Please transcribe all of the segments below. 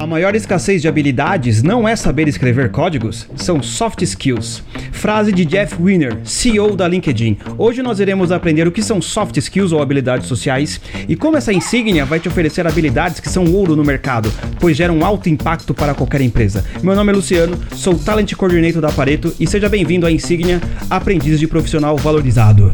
A maior escassez de habilidades não é saber escrever códigos, são soft skills. Frase de Jeff Winner, CEO da LinkedIn. Hoje nós iremos aprender o que são soft skills ou habilidades sociais e como essa insígnia vai te oferecer habilidades que são ouro no mercado, pois geram alto impacto para qualquer empresa. Meu nome é Luciano, sou Talent Coordinator da Pareto e seja bem-vindo à Insígnia Aprendiz de Profissional Valorizado.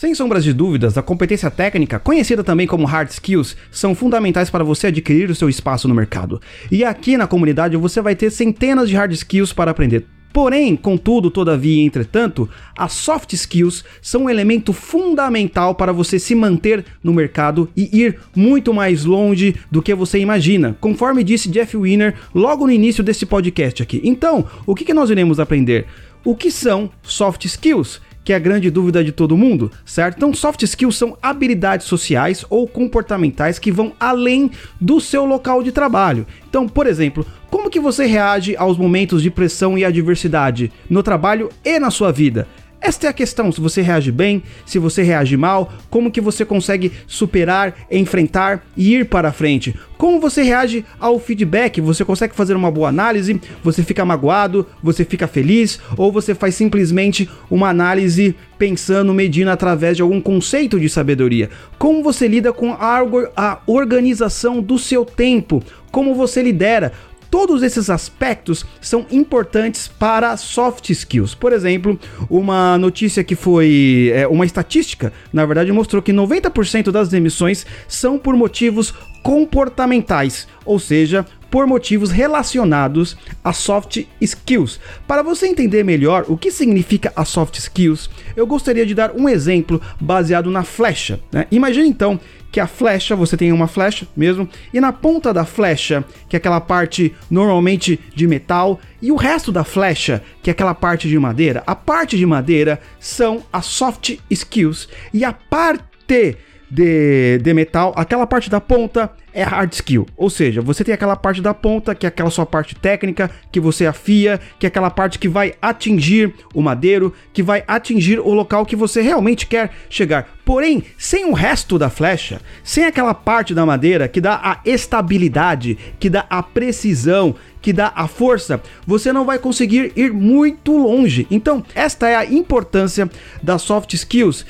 Sem sombras de dúvidas, a competência técnica, conhecida também como hard skills, são fundamentais para você adquirir o seu espaço no mercado. E aqui na comunidade você vai ter centenas de hard skills para aprender. Porém, contudo, todavia entretanto, as soft skills são um elemento fundamental para você se manter no mercado e ir muito mais longe do que você imagina, conforme disse Jeff Winner logo no início desse podcast aqui. Então, o que nós iremos aprender? O que são soft skills? Que é a grande dúvida de todo mundo, certo? Então, soft skills são habilidades sociais ou comportamentais que vão além do seu local de trabalho. Então, por exemplo, como que você reage aos momentos de pressão e adversidade no trabalho e na sua vida? Esta é a questão, se você reage bem, se você reage mal, como que você consegue superar, enfrentar e ir para frente. Como você reage ao feedback? Você consegue fazer uma boa análise? Você fica magoado? Você fica feliz? Ou você faz simplesmente uma análise pensando, medindo através de algum conceito de sabedoria? Como você lida com a, organização do seu tempo? Como você lidera? Todos esses aspectos são importantes para soft skills. Por exemplo, uma notícia que foi é, uma estatística, na verdade, mostrou que 90% das demissões são por motivos comportamentais, ou seja, por motivos relacionados a soft skills. Para você entender melhor o que significa a soft skills, eu gostaria de dar um exemplo baseado na flecha. Né? Imagine então que a flecha, você tem uma flecha mesmo, e na ponta da flecha, que é aquela parte normalmente de metal, e o resto da flecha, que é aquela parte de madeira, a parte de madeira são as soft skills, e a parte de, de metal, aquela parte da ponta é hard skill. Ou seja, você tem aquela parte da ponta, que é aquela sua parte técnica, que você afia, que é aquela parte que vai atingir o madeiro, que vai atingir o local que você realmente quer chegar. Porém, sem o resto da flecha, sem aquela parte da madeira que dá a estabilidade, que dá a precisão, que dá a força, você não vai conseguir ir muito longe. Então, esta é a importância das soft skills.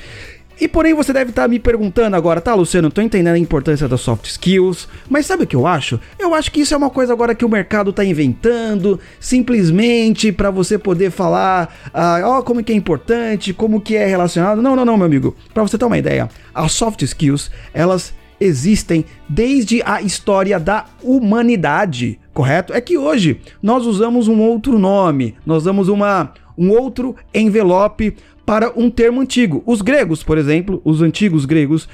E porém você deve estar tá me perguntando agora, tá, Luciano, tô entendendo a importância das soft skills, mas sabe o que eu acho? Eu acho que isso é uma coisa agora que o mercado tá inventando, simplesmente para você poder falar, ah, ó, como que é importante, como que é relacionado. Não, não, não, meu amigo. Para você ter uma ideia, as soft skills, elas existem desde a história da humanidade, correto? É que hoje nós usamos um outro nome, nós usamos uma um outro envelope para um termo antigo. Os gregos, por exemplo, os antigos gregos,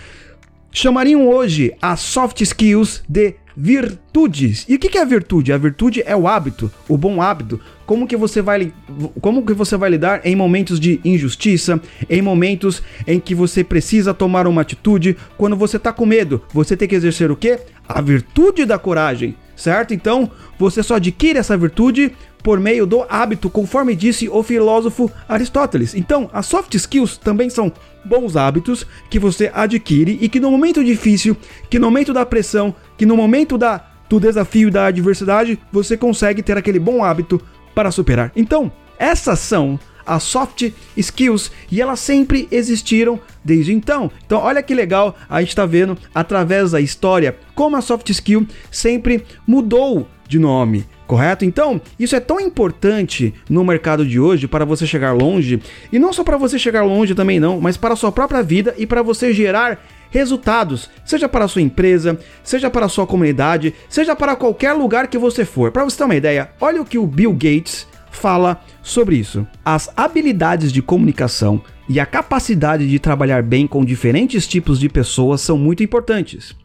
chamariam hoje as soft skills de virtudes. E o que é virtude? A virtude é o hábito, o bom hábito. Como que você vai, como que você vai lidar em momentos de injustiça, em momentos em que você precisa tomar uma atitude, quando você está com medo, você tem que exercer o quê? A virtude da coragem, certo? Então, você só adquire essa virtude por meio do hábito, conforme disse o filósofo Aristóteles. Então, as soft skills também são bons hábitos que você adquire e que no momento difícil, que no momento da pressão, que no momento da, do desafio da adversidade, você consegue ter aquele bom hábito para superar. Então, essas são as soft skills e elas sempre existiram desde então. Então, olha que legal, a gente está vendo através da história como a soft skill sempre mudou de nome correto? Então, isso é tão importante no mercado de hoje para você chegar longe, e não só para você chegar longe também não, mas para a sua própria vida e para você gerar resultados, seja para a sua empresa, seja para a sua comunidade, seja para qualquer lugar que você for. Para você ter uma ideia, olha o que o Bill Gates fala sobre isso. As habilidades de comunicação e a capacidade de trabalhar bem com diferentes tipos de pessoas são muito importantes.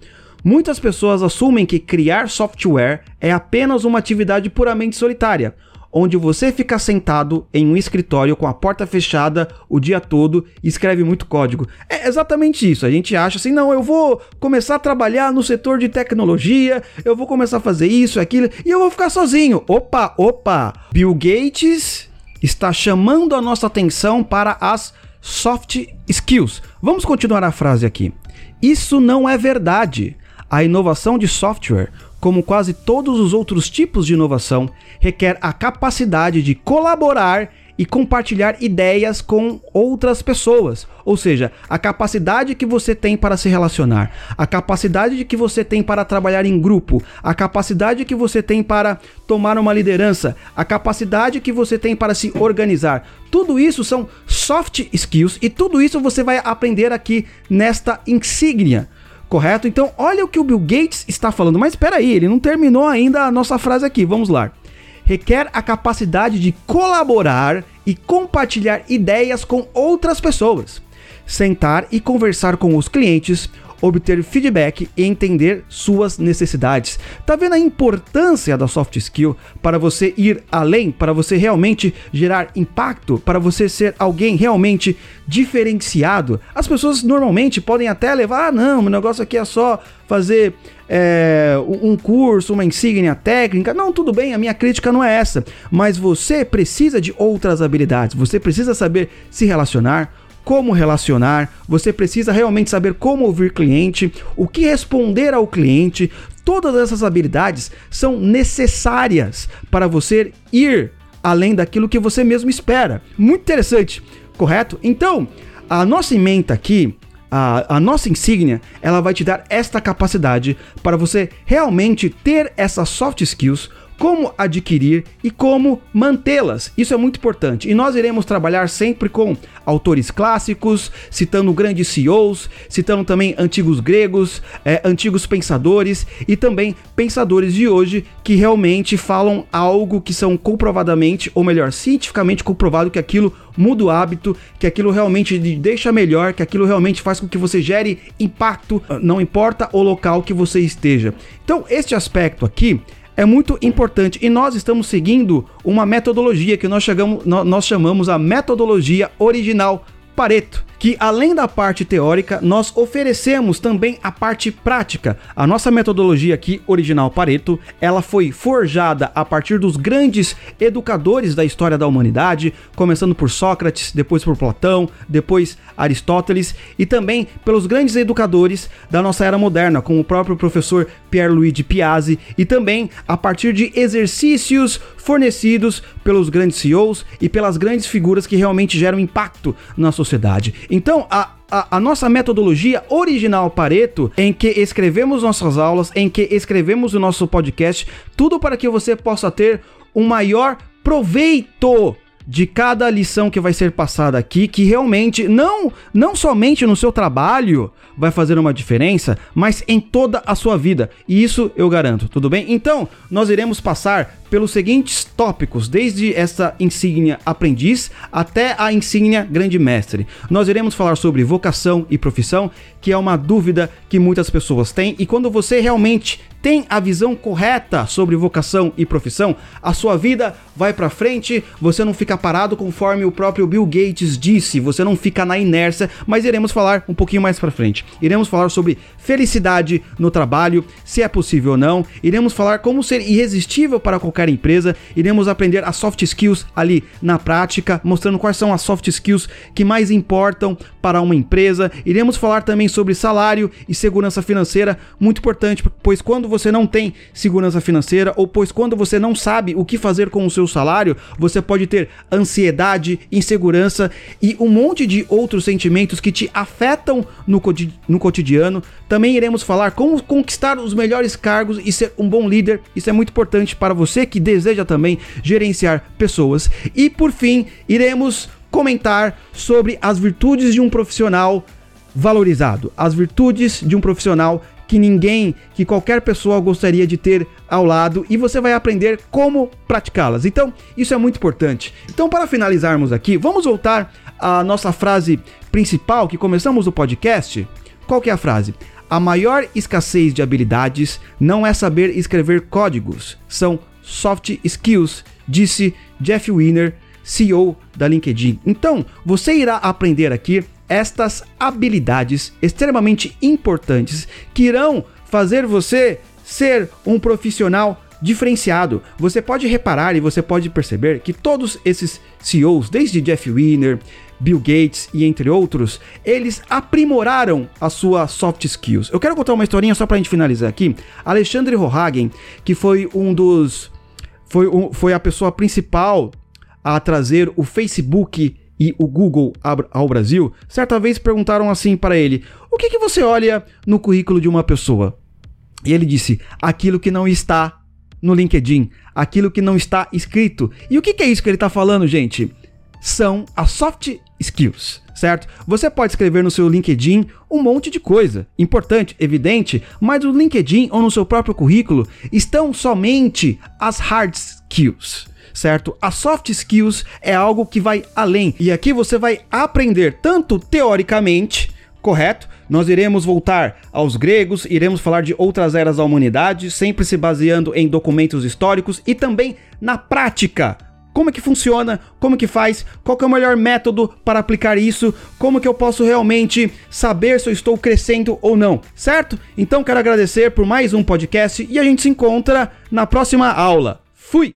Muitas pessoas assumem que criar software é apenas uma atividade puramente solitária, onde você fica sentado em um escritório com a porta fechada o dia todo e escreve muito código. É exatamente isso. A gente acha assim, não, eu vou começar a trabalhar no setor de tecnologia, eu vou começar a fazer isso, aquilo, e eu vou ficar sozinho. Opa, opa! Bill Gates está chamando a nossa atenção para as soft skills. Vamos continuar a frase aqui. Isso não é verdade. A inovação de software como quase todos os outros tipos de inovação, requer a capacidade de colaborar e compartilhar ideias com outras pessoas. Ou seja, a capacidade que você tem para se relacionar, a capacidade que você tem para trabalhar em grupo, a capacidade que você tem para tomar uma liderança, a capacidade que você tem para se organizar. Tudo isso são soft skills e tudo isso você vai aprender aqui nesta insígnia correto? Então, olha o que o Bill Gates está falando. Mas espera aí, ele não terminou ainda a nossa frase aqui. Vamos lá requer a capacidade de colaborar e compartilhar ideias com outras pessoas, sentar e conversar com os clientes, obter feedback e entender suas necessidades. Tá vendo a importância da soft skill para você ir além, para você realmente gerar impacto, para você ser alguém realmente diferenciado? As pessoas normalmente podem até levar, ah, não, o negócio aqui é só fazer é, um curso, uma insígnia técnica. Não, tudo bem, a minha crítica não é essa. Mas você precisa de outras habilidades. Você precisa saber se relacionar, como relacionar, você precisa realmente saber como ouvir cliente, o que responder ao cliente. Todas essas habilidades são necessárias para você ir além daquilo que você mesmo espera. Muito interessante, correto? Então, a nossa emenda aqui, a, a, nossa insígnia, ela vai te dar esta capacidade para você realmente ter essas soft skills como adquirir e como mantê-las. Isso é muito importante. E nós iremos trabalhar sempre com autores clássicos, citando grandes CEOs, citando também antigos gregos, é, antigos pensadores e também pensadores de hoje que realmente falam algo que são comprovadamente, ou melhor, cientificamente comprovado que aquilo muda o hábito, que aquilo realmente deixa melhor, que aquilo realmente faz com que você gere impacto, não importa o local que você esteja. Então, este aspecto aqui é muito importante. E nós estamos seguindo uma metodologia que nós, chegamos, nós chamamos a metodologia original Pareto que além da parte teórica, nós oferecemos também a parte prática. A nossa metodologia aqui, original Pareto, ela foi forjada a partir dos grandes educadores da história da humanidade, começando por Sócrates, depois por Platão, depois Aristóteles e também pelos grandes educadores da nossa era moderna, como o próprio professor Pierre-Louis Piazzi e também a partir de exercícios fornecidos pelos grandes CEOs e pelas grandes figuras que realmente geram impacto na sociedade. Então, a, a, a, nossa metodologia original Pareto, em que escrevemos nossas aulas, em que escrevemos o nosso podcast, tudo para que você possa ter um maior proveito de cada lição que vai ser passada aqui, que realmente não não somente no seu trabalho vai fazer uma diferença, mas em toda a sua vida. E isso eu garanto, tudo bem? Então, nós iremos passar pelos seguintes tópicos, desde essa insígnia aprendiz até a insígnia grande mestre. Nós iremos falar sobre vocação e profissão, que é uma dúvida que muitas pessoas têm, e quando você realmente tem a visão correta sobre vocação e profissão, a sua vida vai para frente, você não fica parado conforme o próprio Bill Gates disse, você não fica na inércia, mas iremos falar um pouquinho mais para frente. Iremos falar sobre felicidade no trabalho, se é possível ou não, iremos falar como ser irresistível para qualquer empresa. Iremos aprender as soft skills ali na prática, mostrando quais são as soft skills que mais importam para uma empresa. Iremos falar também sobre salário e segurança financeira, muito importante, pois quando você não tem segurança financeira ou pois quando você não sabe o que fazer com o seu salário, você pode ter ansiedade, insegurança e um monte de outros sentimentos que te afetam no, no cotidiano. Também iremos falar como conquistar os melhores cargos e ser um bom líder. Isso é muito importante para você que deseja também gerenciar pessoas. E por fim, iremos comentar sobre as virtudes de um profissional valorizado, as virtudes de um profissional que ninguém, que qualquer pessoa gostaria de ter ao lado e você vai aprender como praticá-las. Então, isso é muito importante. Então, para finalizarmos aqui, vamos voltar à nossa frase principal que começamos o podcast. Qual que é a frase? A maior escassez de habilidades não é saber escrever códigos, são soft skills, disse Jeff Weiner, CEO da LinkedIn. Então, você irá aprender aqui estas habilidades extremamente importantes que irão fazer você ser um profissional diferenciado. Você pode reparar e você pode perceber que todos esses CEOs, desde Jeff Weiner, Bill Gates e entre outros, eles aprimoraram a sua soft skills. Eu quero contar uma historinha só pra gente finalizar aqui. Alexandre Rohagen, que foi um dos foi, um, foi a pessoa principal a trazer o Facebook e o Google ao Brasil, certa vez perguntaram assim para ele: O que, que você olha no currículo de uma pessoa? E ele disse: Aquilo que não está no LinkedIn, aquilo que não está escrito. E o que, que é isso que ele está falando, gente? São as soft skills certo? Você pode escrever no seu LinkedIn um monte de coisa, importante, evidente, mas no LinkedIn ou no seu próprio currículo estão somente as hard skills certo? As soft skills é algo que vai além. E aqui você vai aprender tanto teoricamente, correto? Nós iremos voltar aos gregos, iremos falar de outras eras da humanidade, sempre se baseando em documentos históricos e também na prática. Como é que funciona? Como que faz? Qual que é o melhor método para aplicar isso? Como que eu posso realmente saber se eu estou crescendo ou não, certo? Então quero agradecer por mais um podcast e a gente se encontra na próxima aula. Fui!